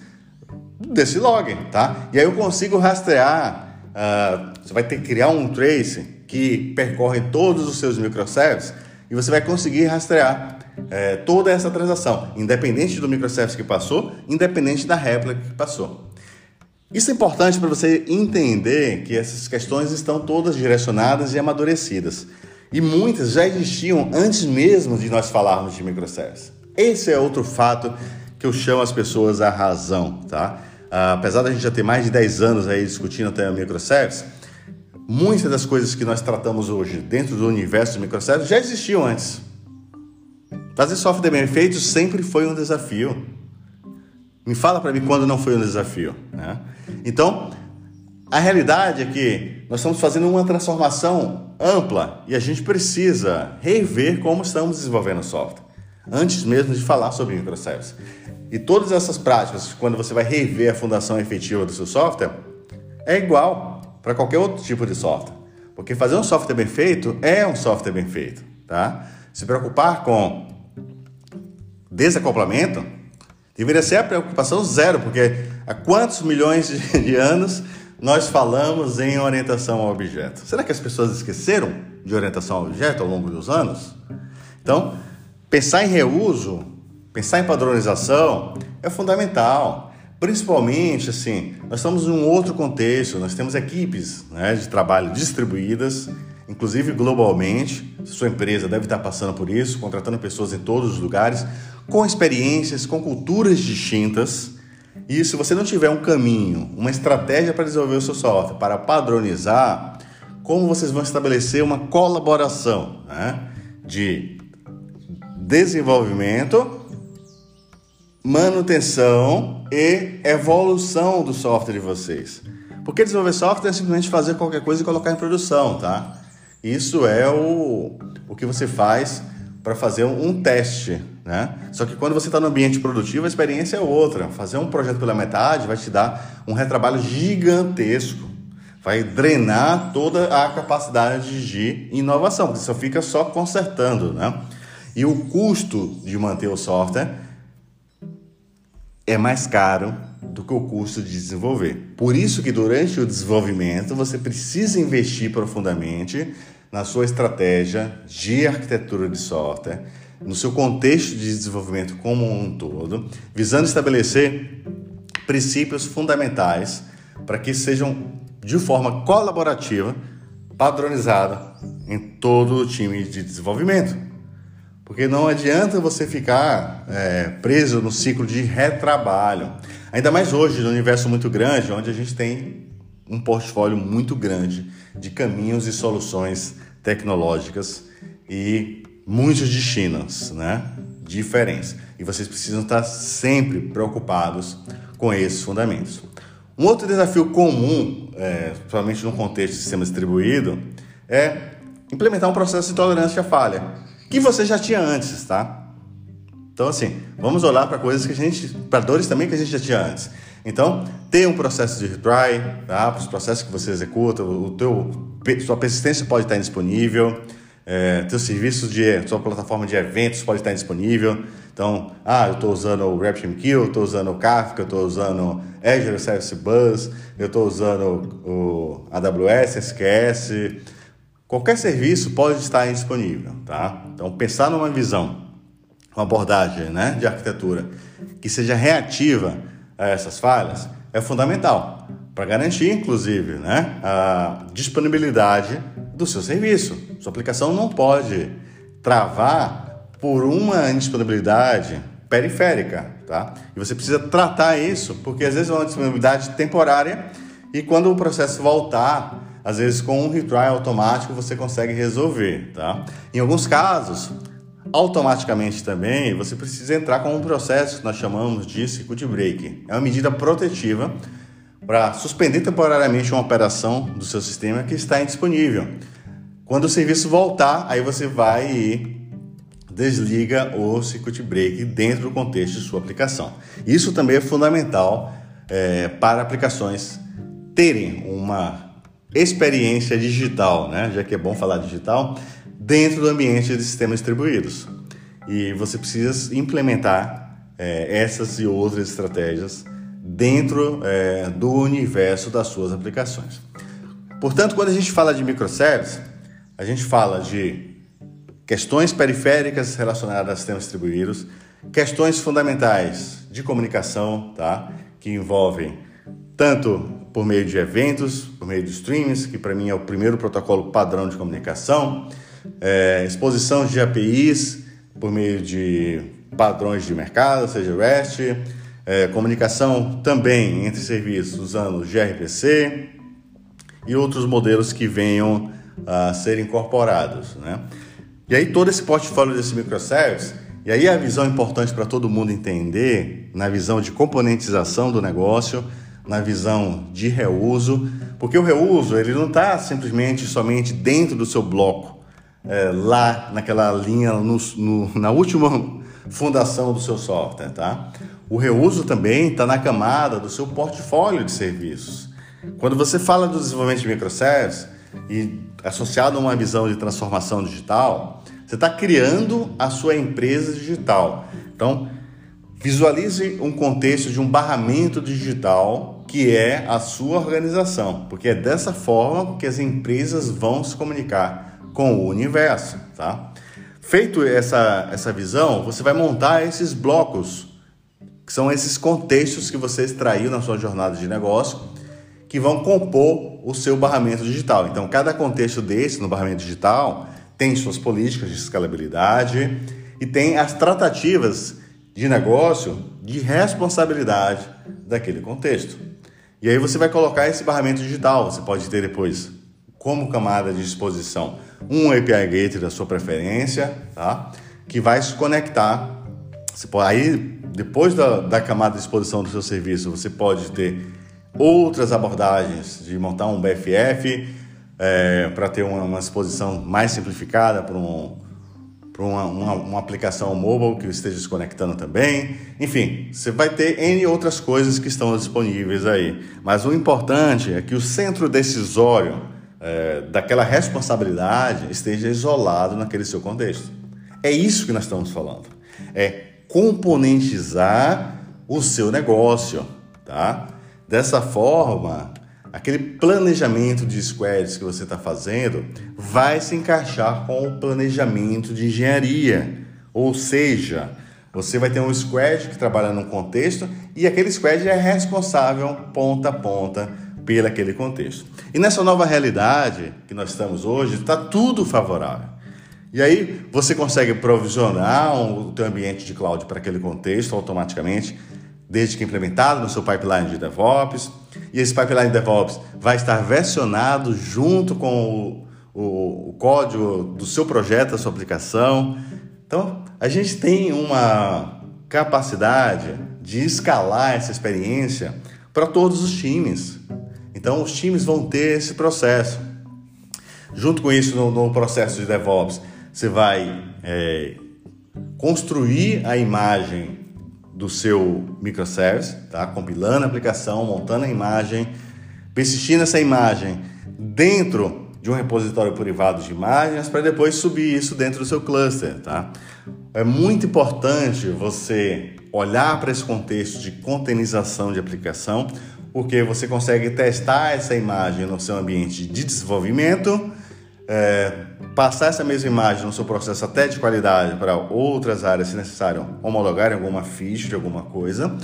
desse log, tá? E aí eu consigo rastrear. Uh, você vai ter que criar um trace que percorre todos os seus microservices e você vai conseguir rastrear é, toda essa transação, independente do microservice que passou, independente da réplica que passou. Isso é importante para você entender que essas questões estão todas direcionadas e amadurecidas. E muitas já existiam antes mesmo de nós falarmos de microservice. Esse é outro fato que eu chamo as pessoas à razão, tá? Ah, apesar da gente já ter mais de 10 anos aí discutindo até microservice, Muitas das coisas que nós tratamos hoje dentro do universo de microservices já existiam antes. Fazer software bem feito sempre foi um desafio. Me fala para mim quando não foi um desafio. Né? Então, a realidade é que nós estamos fazendo uma transformação ampla e a gente precisa rever como estamos desenvolvendo software, antes mesmo de falar sobre microservices. E todas essas práticas, quando você vai rever a fundação efetiva do seu software, é igual para qualquer outro tipo de software. Porque fazer um software bem feito é um software bem feito, tá? Se preocupar com desacoplamento deveria ser a preocupação zero, porque há quantos milhões de anos nós falamos em orientação ao objeto? Será que as pessoas esqueceram de orientação ao objeto ao longo dos anos? Então, pensar em reuso, pensar em padronização é fundamental. Principalmente, assim, nós estamos em um outro contexto, nós temos equipes né, de trabalho distribuídas, inclusive globalmente. Sua empresa deve estar passando por isso, contratando pessoas em todos os lugares, com experiências, com culturas distintas. E se você não tiver um caminho, uma estratégia para desenvolver o seu software, para padronizar, como vocês vão estabelecer uma colaboração né, de desenvolvimento manutenção e evolução do software de vocês. Porque desenvolver software é simplesmente fazer qualquer coisa e colocar em produção, tá? Isso é o, o que você faz para fazer um, teste, né? Só que quando você está no ambiente produtivo, a experiência é outra. Fazer um projeto pela metade vai te dar um retrabalho gigantesco. Vai drenar toda a capacidade de inovação, porque você só fica só consertando, né? E o custo de manter o software é mais caro do que o custo de desenvolver. Por isso que durante o desenvolvimento você precisa investir profundamente na sua estratégia de arquitetura de software, no seu contexto de desenvolvimento como um todo, visando estabelecer princípios fundamentais para que sejam de forma colaborativa, padronizada em todo o time de desenvolvimento. Porque não adianta você ficar é, preso no ciclo de retrabalho. Ainda mais hoje, no universo muito grande, onde a gente tem um portfólio muito grande de caminhos e soluções tecnológicas e muitos destinos, né? Diferentes. E vocês precisam estar sempre preocupados com esses fundamentos. Um outro desafio comum, é, principalmente no contexto de sistema distribuído, é implementar um processo de tolerância à falha que você já tinha antes, tá? Então, assim, vamos olhar para coisas que a gente, para dores também que a gente já tinha antes. Então, tem um processo de retry, tá? Para os processos que você executa, o teu, sua persistência pode estar indisponível, é, teu serviço de, sua plataforma de eventos pode estar indisponível. Então, ah, eu estou usando o RabbitMQ, eu estou usando o Kafka, eu estou usando Azure Service Bus, eu estou usando o AWS, SQS, Qualquer serviço pode estar disponível, tá? Então, pensar numa visão, uma abordagem né, de arquitetura que seja reativa a essas falhas é fundamental para garantir, inclusive, né, a disponibilidade do seu serviço. Sua aplicação não pode travar por uma indisponibilidade periférica, tá? E você precisa tratar isso, porque às vezes é uma disponibilidade temporária e quando o processo voltar às vezes com um retry automático você consegue resolver, tá? Em alguns casos, automaticamente também você precisa entrar com um processo que nós chamamos de circuit break. É uma medida protetiva para suspender temporariamente uma operação do seu sistema que está indisponível. Quando o serviço voltar, aí você vai e desliga o circuit break dentro do contexto de sua aplicação. Isso também é fundamental é, para aplicações terem uma experiência digital, né? já que é bom falar digital, dentro do ambiente de sistemas distribuídos. E você precisa implementar é, essas e outras estratégias dentro é, do universo das suas aplicações. Portanto, quando a gente fala de microservices, a gente fala de questões periféricas relacionadas a sistemas distribuídos, questões fundamentais de comunicação, tá? que envolvem tanto por meio de eventos, por meio de streams, que para mim é o primeiro protocolo padrão de comunicação, é, exposição de APIs por meio de padrões de mercado, seja REST, é, comunicação também entre serviços usando gRPC e outros modelos que venham a ser incorporados. Né? E aí todo esse portfólio desse microservice, e aí a visão importante para todo mundo entender, na visão de componentização do negócio, na visão de reuso, porque o reuso ele não está simplesmente somente dentro do seu bloco, é, lá naquela linha, no, no, na última fundação do seu software, tá? O reuso também está na camada do seu portfólio de serviços. Quando você fala do desenvolvimento de microservices e associado a uma visão de transformação digital, você está criando a sua empresa digital. Então, Visualize um contexto de um barramento digital que é a sua organização, porque é dessa forma que as empresas vão se comunicar com o universo, tá? Feito essa, essa visão, você vai montar esses blocos, que são esses contextos que você extraiu na sua jornada de negócio, que vão compor o seu barramento digital. Então, cada contexto desse no barramento digital tem suas políticas de escalabilidade e tem as tratativas de negócio de responsabilidade daquele contexto. E aí você vai colocar esse barramento digital. Você pode ter depois, como camada de exposição, um API Gateway da sua preferência, tá? que vai se conectar. Você pode, aí, depois da, da camada de exposição do seu serviço, você pode ter outras abordagens de montar um BFF é, para ter uma, uma exposição mais simplificada para um para uma, uma, uma, aplicação mobile que esteja se conectando também. Enfim, você vai ter N outras coisas que estão disponíveis aí. Mas o importante é que o centro decisório é, daquela responsabilidade esteja isolado naquele seu contexto. É isso que nós estamos falando. É componentizar o seu negócio, tá? Dessa forma, aquele planejamento de squads que você está fazendo vai se encaixar com o planejamento de engenharia. Ou seja, você vai ter um squad que trabalha num contexto e aquele squad é responsável ponta a ponta pelo aquele contexto. E nessa nova realidade que nós estamos hoje, está tudo favorável. E aí você consegue provisionar o teu ambiente de cloud para aquele contexto automaticamente, desde que implementado no seu pipeline de DevOps e esse pipeline DevOps vai estar versionado junto com o, o, o código do seu projeto, da sua aplicação. Então, a gente tem uma capacidade de escalar essa experiência para todos os times. Então, os times vão ter esse processo. Junto com isso, no, no processo de DevOps, você vai é, construir a imagem do seu microservice, tá? compilando a aplicação, montando a imagem, persistindo essa imagem dentro de um repositório privado de imagens para depois subir isso dentro do seu cluster. Tá? É muito importante você olhar para esse contexto de containerização de aplicação, porque você consegue testar essa imagem no seu ambiente de desenvolvimento é, passar essa mesma imagem no seu processo até de qualidade para outras áreas, se necessário, homologar alguma ficha de alguma coisa.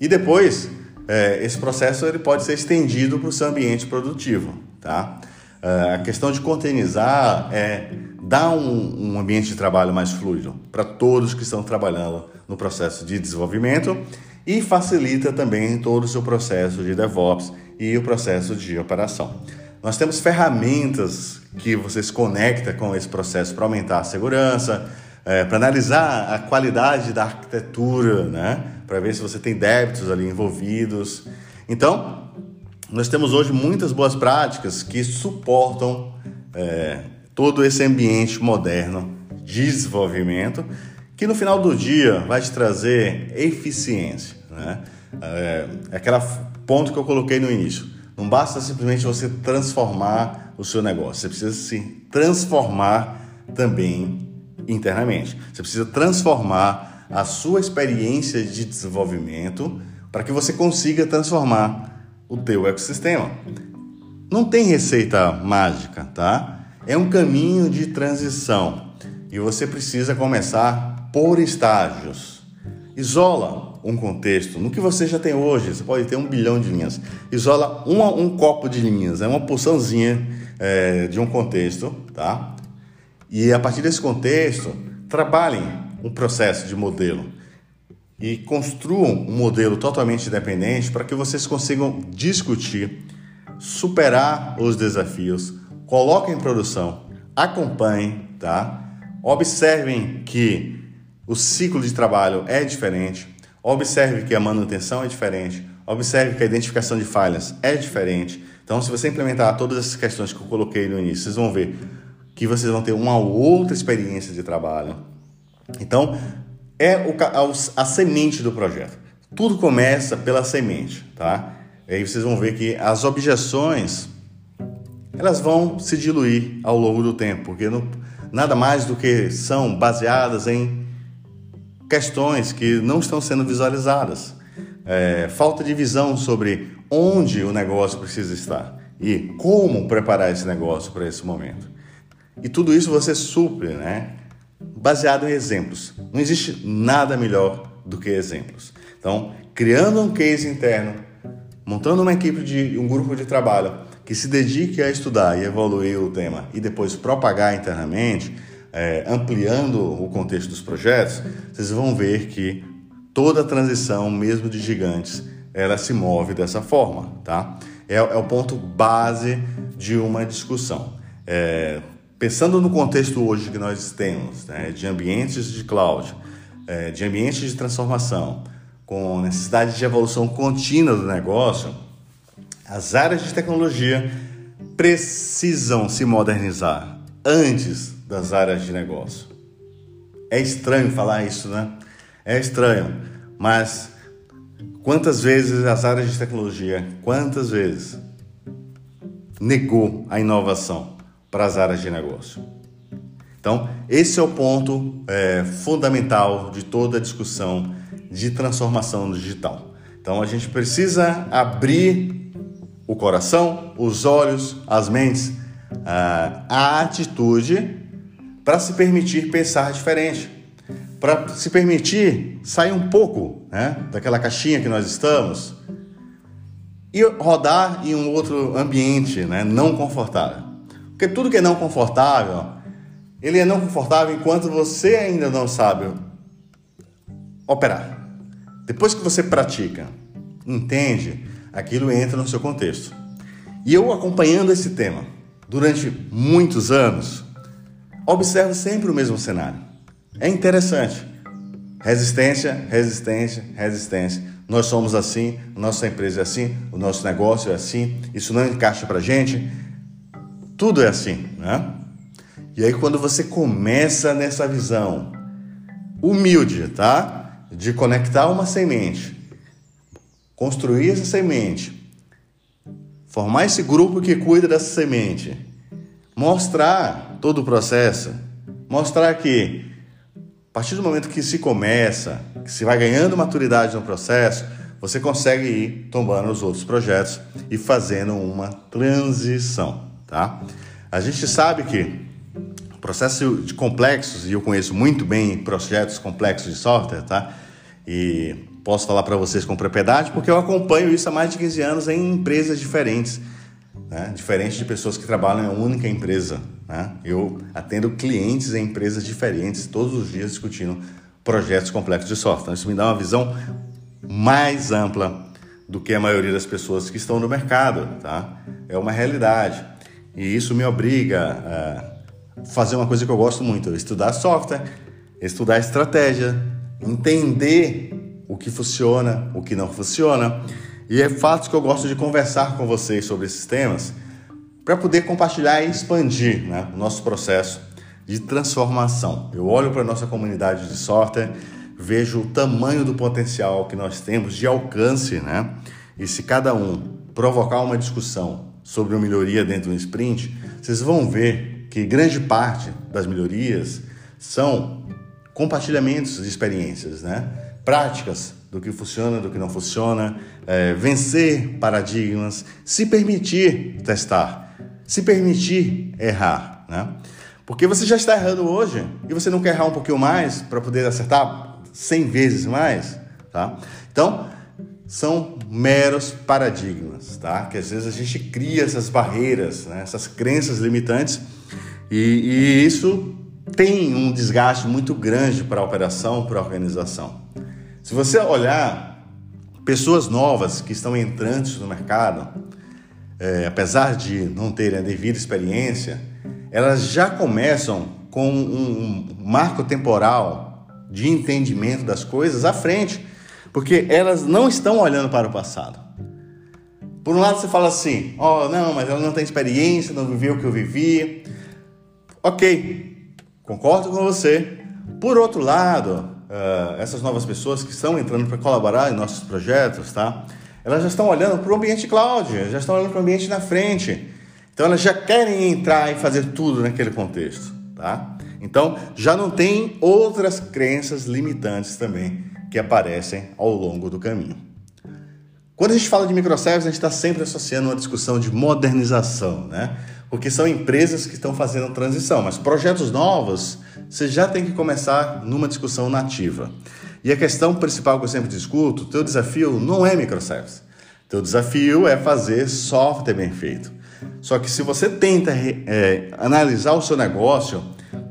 E depois, é, esse processo ele pode ser estendido para o seu ambiente produtivo. Tá? É, a questão de containerizar é dar um, um ambiente de trabalho mais fluido para todos que estão trabalhando no processo de desenvolvimento e facilita também todo o seu processo de DevOps e o processo de operação. Nós temos ferramentas que você se conecta com esse processo para aumentar a segurança, é, para analisar a qualidade da arquitetura, né? para ver se você tem débitos ali envolvidos. Então, nós temos hoje muitas boas práticas que suportam é, todo esse ambiente moderno de desenvolvimento, que no final do dia vai te trazer eficiência. Né? É, é aquele ponto que eu coloquei no início. Não basta simplesmente você transformar o seu negócio, você precisa se transformar também internamente. Você precisa transformar a sua experiência de desenvolvimento para que você consiga transformar o teu ecossistema. Não tem receita mágica, tá? É um caminho de transição e você precisa começar por estágios. Isola um contexto no que você já tem hoje. Você pode ter um bilhão de linhas. Isola um, um copo de linhas, é uma porçãozinha é, de um contexto, tá? E a partir desse contexto, trabalhem um processo de modelo e construam um modelo totalmente independente para que vocês consigam discutir, superar os desafios coloquem em produção, acompanhem, tá? Observem que o ciclo de trabalho é diferente, observe que a manutenção é diferente, observe que a identificação de falhas é diferente. Então, se você implementar todas essas questões que eu coloquei no início, vocês vão ver que vocês vão ter uma outra experiência de trabalho. Então, é o, a, a semente do projeto. Tudo começa pela semente, tá? E aí vocês vão ver que as objeções elas vão se diluir ao longo do tempo, porque não, nada mais do que são baseadas em questões que não estão sendo visualizadas. É, falta de visão sobre onde o negócio precisa estar e como preparar esse negócio para esse momento. E tudo isso você supre, né? Baseado em exemplos. Não existe nada melhor do que exemplos. Então, criando um case interno, montando uma equipe de um grupo de trabalho que se dedique a estudar e evoluir o tema e depois propagar internamente, é, ampliando o contexto dos projetos, vocês vão ver que toda a transição, mesmo de gigantes, ela se move dessa forma, tá? É, é o ponto base de uma discussão. É, pensando no contexto hoje que nós temos, né, de ambientes de cloud, é, de ambientes de transformação, com necessidade de evolução contínua do negócio, as áreas de tecnologia precisam se modernizar antes das áreas de negócio. É estranho falar isso, né? É estranho, mas quantas vezes as áreas de tecnologia, quantas vezes negou a inovação para as áreas de negócio? Então, esse é o ponto é, fundamental de toda a discussão de transformação digital. Então, a gente precisa abrir o coração, os olhos, as mentes, a atitude para se permitir pensar diferente, para se permitir sair um pouco né, daquela caixinha que nós estamos e rodar em um outro ambiente né, não confortável. Porque tudo que é não confortável, ele é não confortável enquanto você ainda não sabe operar. Depois que você pratica, entende, aquilo entra no seu contexto. E eu acompanhando esse tema durante muitos anos, observo sempre o mesmo cenário. É interessante. Resistência, resistência, resistência. Nós somos assim, nossa empresa é assim, o nosso negócio é assim, isso não encaixa para gente. Tudo é assim, né? E aí quando você começa nessa visão humilde, tá? De conectar uma semente construir essa semente, formar esse grupo que cuida dessa semente, mostrar todo o processo, mostrar que a partir do momento que se começa, que se vai ganhando maturidade no processo, você consegue ir tombando os outros projetos e fazendo uma transição, tá? A gente sabe que o processo de complexos, e eu conheço muito bem projetos complexos de software, tá? E posso falar para vocês com propriedade porque eu acompanho isso há mais de 15 anos em empresas diferentes, né? diferente de pessoas que trabalham em uma única empresa. Né? Eu atendo clientes em empresas diferentes todos os dias discutindo projetos complexos de software. Então, isso me dá uma visão mais ampla do que a maioria das pessoas que estão no mercado. Tá? É uma realidade. E isso me obriga a fazer uma coisa que eu gosto muito: estudar software, estudar estratégia, entender o que funciona, o que não funciona. E é fato que eu gosto de conversar com vocês sobre esses temas para poder compartilhar e expandir né, o nosso processo de transformação. Eu olho para a nossa comunidade de software, vejo o tamanho do potencial que nós temos de alcance, né? E se cada um provocar uma discussão sobre uma melhoria dentro do sprint, vocês vão ver que grande parte das melhorias são compartilhamentos de experiências, né? Práticas do que funciona, do que não funciona, é, vencer paradigmas, se permitir testar, se permitir errar, né? Porque você já está errando hoje e você não quer errar um pouquinho mais para poder acertar 100 vezes mais, tá? Então, são meros paradigmas, tá? Que às vezes a gente cria essas barreiras, né? essas crenças limitantes e, e isso tem um desgaste muito grande para a operação, para a organização. Se você olhar pessoas novas que estão entrantes no mercado, é, apesar de não terem a devida experiência, elas já começam com um, um marco temporal de entendimento das coisas à frente, porque elas não estão olhando para o passado. Por um lado você fala assim, ó, oh, não, mas ela não tem experiência, não viveu o que eu vivi. Ok, concordo com você. Por outro lado, uh, essas novas pessoas que estão entrando para colaborar em nossos projetos, tá? Elas já estão olhando para o ambiente cloud, já estão olhando para o ambiente na frente. Então elas já querem entrar e fazer tudo naquele contexto, tá? Então já não tem outras crenças limitantes também que aparecem ao longo do caminho. Quando a gente fala de microservices, a gente está sempre associando uma discussão de modernização, né? Porque são empresas que estão fazendo transição, mas projetos novos você já tem que começar numa discussão nativa. E a questão principal que eu sempre discuto, teu desafio não é microservice. Teu desafio é fazer software bem feito. Só que se você tenta é, analisar o seu negócio,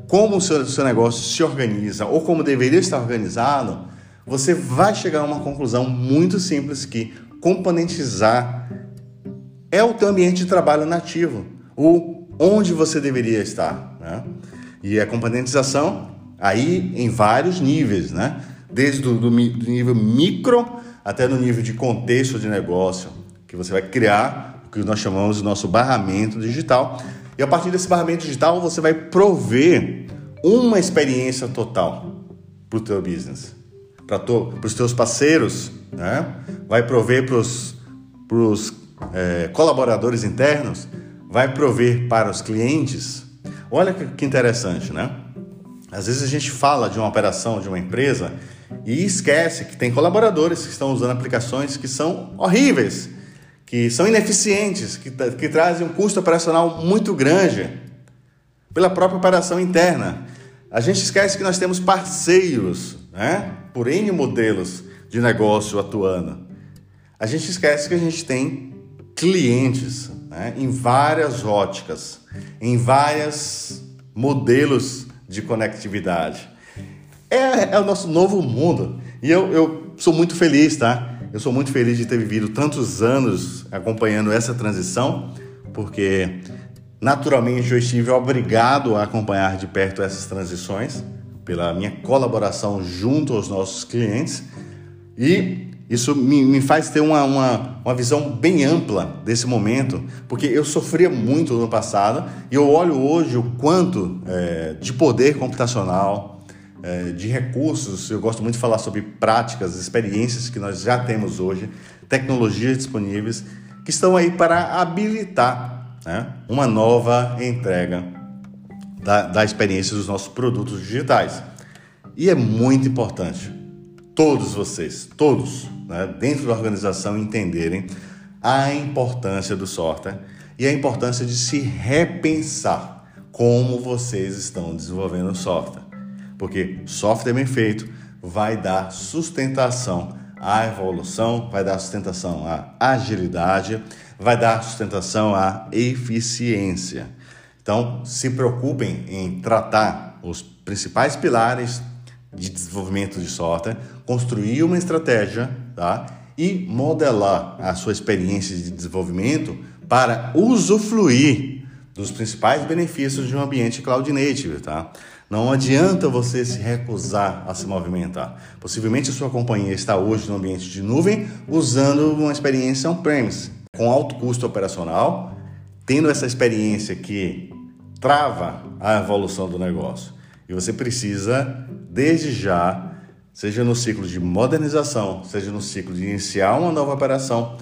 como o seu, seu negócio se organiza ou como deveria estar organizado, você vai chegar a uma conclusão muito simples que componentizar é o teu ambiente de trabalho nativo, ou onde você deveria estar. Né? E a componentização aí em vários níveis, né? Desde o do, nível micro até no nível de contexto de negócio, que você vai criar o que nós chamamos de nosso barramento digital. E a partir desse barramento digital, você vai prover uma experiência total para o teu business, para os teus parceiros, né? vai prover para os é, colaboradores internos, vai prover para os clientes, Olha que interessante, né? Às vezes a gente fala de uma operação de uma empresa e esquece que tem colaboradores que estão usando aplicações que são horríveis, que são ineficientes, que, que trazem um custo operacional muito grande pela própria operação interna. A gente esquece que nós temos parceiros, né? Por N modelos de negócio atuando. A gente esquece que a gente tem clientes né? em várias óticas em vários modelos de conectividade. É, é, o nosso novo mundo. E eu, eu sou muito feliz, tá? Eu sou muito feliz de ter vivido tantos anos acompanhando essa transição, porque naturalmente eu estive obrigado a acompanhar de perto essas transições, pela minha colaboração junto aos nossos clientes. E isso me, me faz ter uma, uma, uma visão bem ampla desse momento, porque eu sofria muito no passado e eu olho hoje o quanto é, de poder computacional, é, de recursos, eu gosto muito de falar sobre práticas, experiências que nós já temos hoje, tecnologias disponíveis, que estão aí para habilitar né, uma nova entrega da, da experiência dos nossos produtos digitais. E é muito importante todos vocês, todos, né, dentro da organização, entenderem a importância do software e a importância de se repensar como vocês estão desenvolvendo o software. Porque software bem feito vai dar sustentação à evolução, vai dar sustentação à agilidade, vai dar sustentação à eficiência. Então, se preocupem em tratar os principais pilares de desenvolvimento de software, construir uma estratégia tá? e modelar a sua experiência de desenvolvimento para usufruir dos principais benefícios de um ambiente cloud native. Tá? Não adianta você se recusar a se movimentar. Possivelmente a sua companhia está hoje no ambiente de nuvem usando uma experiência on-premise, com alto custo operacional, tendo essa experiência que trava a evolução do negócio. E você precisa, desde já, seja no ciclo de modernização, seja no ciclo de iniciar uma nova operação,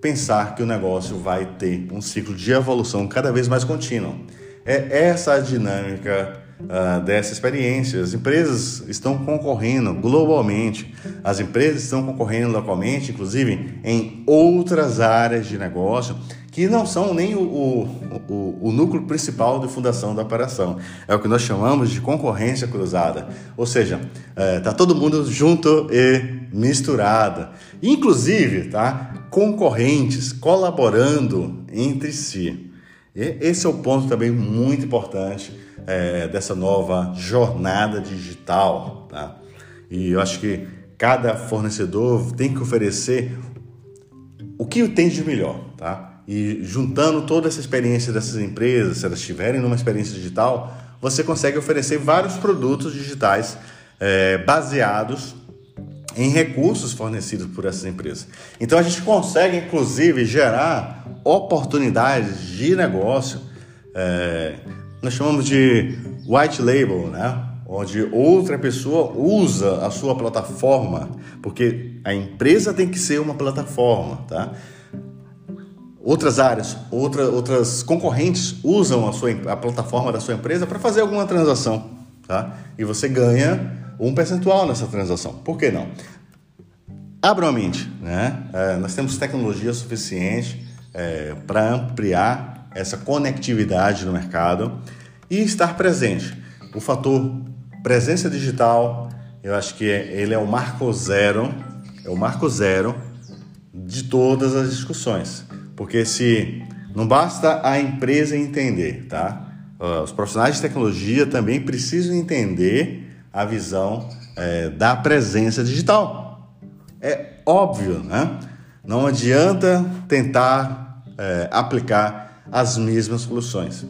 pensar que o negócio vai ter um ciclo de evolução cada vez mais contínuo. É essa a dinâmica uh, dessa experiência. As empresas estão concorrendo globalmente, as empresas estão concorrendo localmente, inclusive em outras áreas de negócio que não são nem o, o, o, núcleo principal de fundação da operação. É o que nós chamamos de concorrência cruzada. Ou seja, está é, todo mundo junto e misturado. Inclusive, tá? concorrentes colaborando entre si. E esse é o ponto também muito importante é, dessa nova jornada digital. Tá? E eu acho que cada fornecedor tem que oferecer o que tem de melhor. Tá? E juntando toda essa experiência dessas empresas, se elas estiverem numa experiência digital, você consegue oferecer vários produtos digitais é, baseados em recursos fornecidos por essas empresas. Então a gente consegue, inclusive, gerar oportunidades de negócio. É, nós chamamos de white label, né? onde outra pessoa usa a sua plataforma, porque a empresa tem que ser uma plataforma, tá? Outras áreas, outra, outras concorrentes usam a, sua, a plataforma da sua empresa para fazer alguma transação, tá? E você ganha um percentual nessa transação. Por que não? Abra uma mente, né? É, nós temos tecnologia suficiente é, para ampliar essa conectividade no mercado e estar presente. O fator presença digital, eu acho que ele é o marco zero, é o marco zero de todas as discussões. Porque se não basta a empresa entender, tá? Os profissionais de tecnologia também precisam entender a visão é, da presença digital. É óbvio, né? Não adianta tentar é, aplicar as mesmas soluções.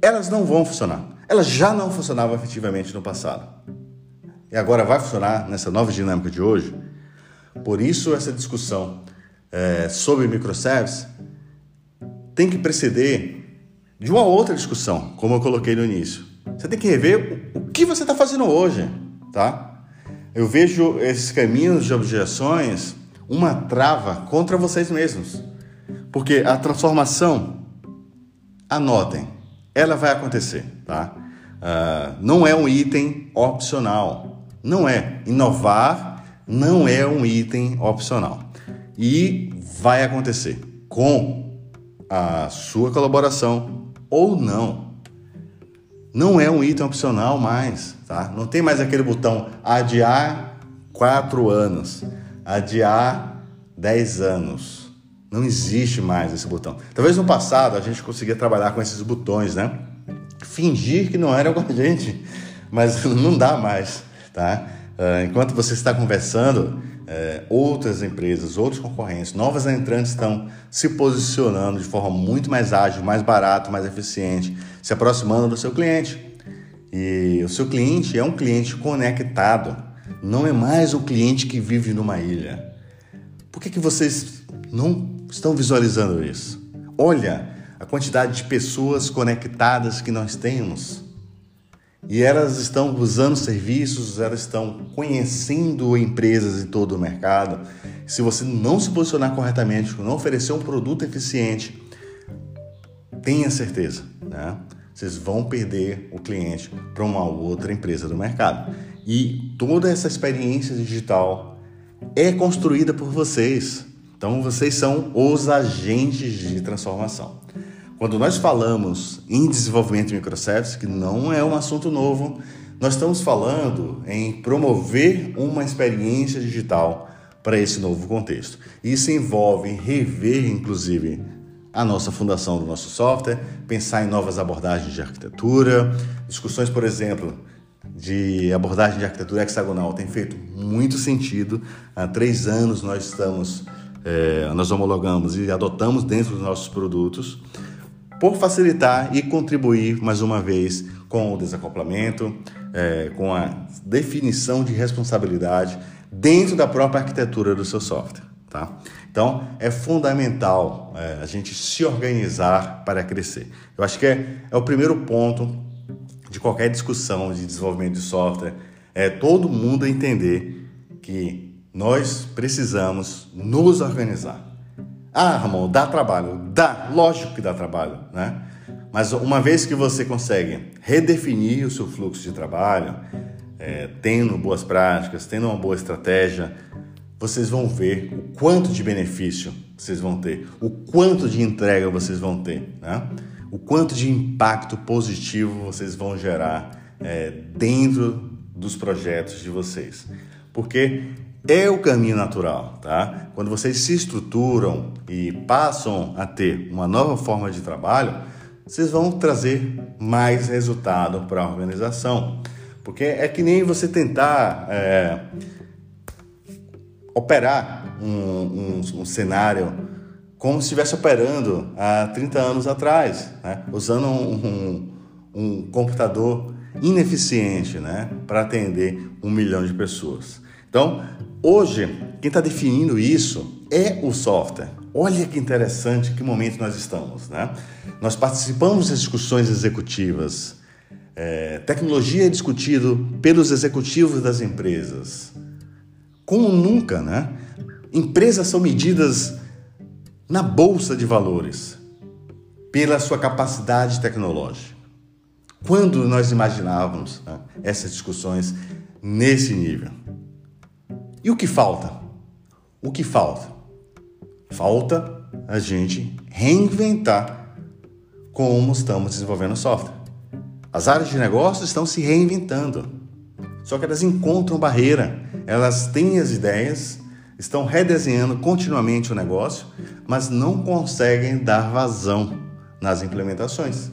Elas não vão funcionar. Elas já não funcionavam efetivamente no passado. E agora vai funcionar nessa nova dinâmica de hoje. Por isso essa discussão é, sobre microservices tem que preceder de uma outra discussão, como eu coloquei no início. Você tem que rever o que você está fazendo hoje, tá? Eu vejo esses caminhos de objeções uma trava contra vocês mesmos, porque a transformação, anotem, ela vai acontecer, tá? Uh, não é um item opcional, não é. Inovar não é um item opcional e vai acontecer com a sua colaboração ou não. Não é um item opcional mais, tá? Não tem mais aquele botão adiar quatro anos, adiar dez anos. Não existe mais esse botão. Talvez no passado a gente conseguia trabalhar com esses botões, né? Fingir que não era com a gente, mas não dá mais, tá? Ah, enquanto você está conversando, é, outras empresas, outros concorrentes, novas entrantes estão se posicionando de forma muito mais ágil, mais barato, mais eficiente, se aproximando do seu cliente. E o seu cliente é um cliente conectado, não é mais o cliente que vive numa ilha. Por que, que vocês não estão visualizando isso? Olha a quantidade de pessoas conectadas que nós temos. E elas estão usando serviços, elas estão conhecendo empresas em todo o mercado. Se você não se posicionar corretamente, não oferecer um produto eficiente, tenha certeza, né? Vocês vão perder o cliente para uma outra empresa do mercado. E toda essa experiência digital é construída por vocês. Então vocês são os agentes de transformação. Quando nós falamos em desenvolvimento de microservices, que não é um assunto novo, nós estamos falando em promover uma experiência digital para esse novo contexto. Isso envolve rever, inclusive, a nossa fundação do nosso software, pensar em novas abordagens de arquitetura, discussões, por exemplo, de abordagem de arquitetura hexagonal tem feito muito sentido. Há três anos nós estamos, é, nós homologamos e adotamos dentro dos nossos produtos por facilitar e contribuir mais uma vez com o desacoplamento, é, com a definição de responsabilidade dentro da própria arquitetura do seu software. Tá? Então, é fundamental é, a gente se organizar para crescer. Eu acho que é, é o primeiro ponto de qualquer discussão de desenvolvimento de software, é todo mundo entender que nós precisamos nos organizar. Ah, Ramon, dá trabalho. Dá, lógico que dá trabalho, né? Mas uma vez que você consegue redefinir o seu fluxo de trabalho, é, tendo boas práticas, tendo uma boa estratégia, vocês vão ver o quanto de benefício vocês vão ter, o quanto de entrega vocês vão ter, né? o quanto de impacto positivo vocês vão gerar é, dentro dos projetos de vocês. Porque é o caminho natural, tá? Quando vocês se estruturam e passam a ter uma nova forma de trabalho, vocês vão trazer mais resultado para a organização. Porque é que nem você tentar é, operar um, um, um, cenário como se estivesse operando há 30 anos atrás, né? usando um, um computador ineficiente né? para atender um milhão de pessoas. Então, hoje, quem está definindo isso é o software. Olha que interessante que momento nós estamos. Né? Nós participamos das discussões executivas. É, tecnologia é discutido pelos executivos das empresas. Como nunca, né? Empresas são medidas na bolsa de valores pela sua capacidade tecnológica. Quando nós imaginávamos né, essas discussões nesse nível? E o que falta? O que falta? Falta a gente reinventar como estamos desenvolvendo software. As áreas de negócio estão se reinventando, só que elas encontram barreira, elas têm as ideias, estão redesenhando continuamente o negócio, mas não conseguem dar vazão nas implementações,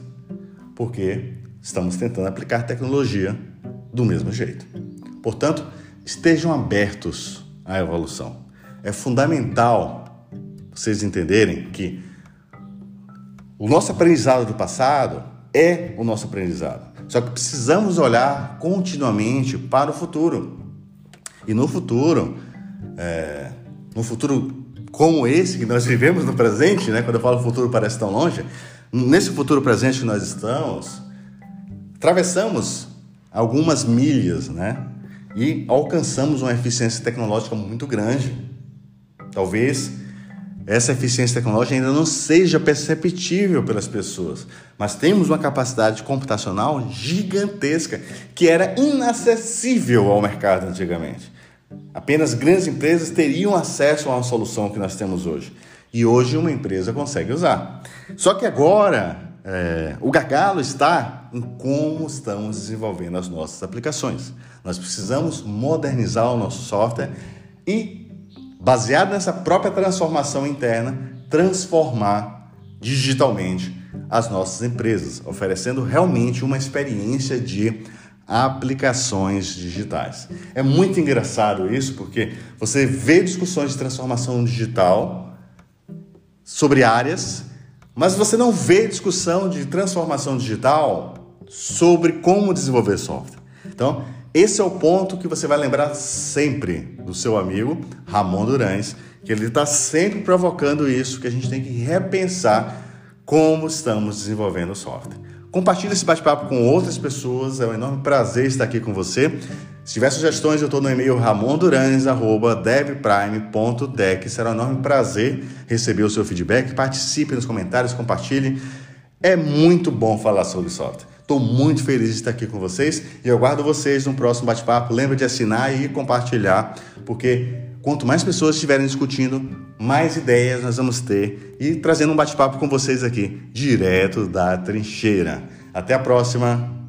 porque estamos tentando aplicar tecnologia do mesmo jeito. Portanto, estejam abertos à evolução. É fundamental vocês entenderem que o nosso aprendizado do passado é o nosso aprendizado. Só que precisamos olhar continuamente para o futuro. E no futuro, é, no futuro como esse que nós vivemos no presente, né? quando eu falo futuro parece tão longe, nesse futuro presente que nós estamos, atravessamos algumas milhas, né? E alcançamos uma eficiência tecnológica muito grande. Talvez essa eficiência tecnológica ainda não seja perceptível pelas pessoas, mas temos uma capacidade computacional gigantesca que era inacessível ao mercado antigamente. Apenas grandes empresas teriam acesso a uma solução que nós temos hoje. E hoje uma empresa consegue usar. Só que agora é, o gargalo está em como estamos desenvolvendo as nossas aplicações. Nós precisamos modernizar o nosso software e, baseado nessa própria transformação interna, transformar digitalmente as nossas empresas, oferecendo realmente uma experiência de aplicações digitais. É muito engraçado isso porque você vê discussões de transformação digital sobre áreas mas você não vê discussão de transformação digital sobre como desenvolver software. Então, esse é o ponto que você vai lembrar sempre do seu amigo Ramon Durães, que ele está sempre provocando isso, que a gente tem que repensar como estamos desenvolvendo o software. Compartilhe esse bate-papo com outras pessoas, é um enorme prazer estar aqui com você. Se tiver sugestões, eu estou no e-mail ramonduranes.devprime.deck. Será um enorme prazer receber o seu feedback. Participe nos comentários, compartilhe. É muito bom falar sobre software. Estou muito feliz de estar aqui com vocês e eu aguardo vocês no próximo bate-papo. Lembre de assinar e compartilhar, porque quanto mais pessoas estiverem discutindo, mais ideias nós vamos ter e trazendo um bate-papo com vocês aqui, direto da trincheira. Até a próxima!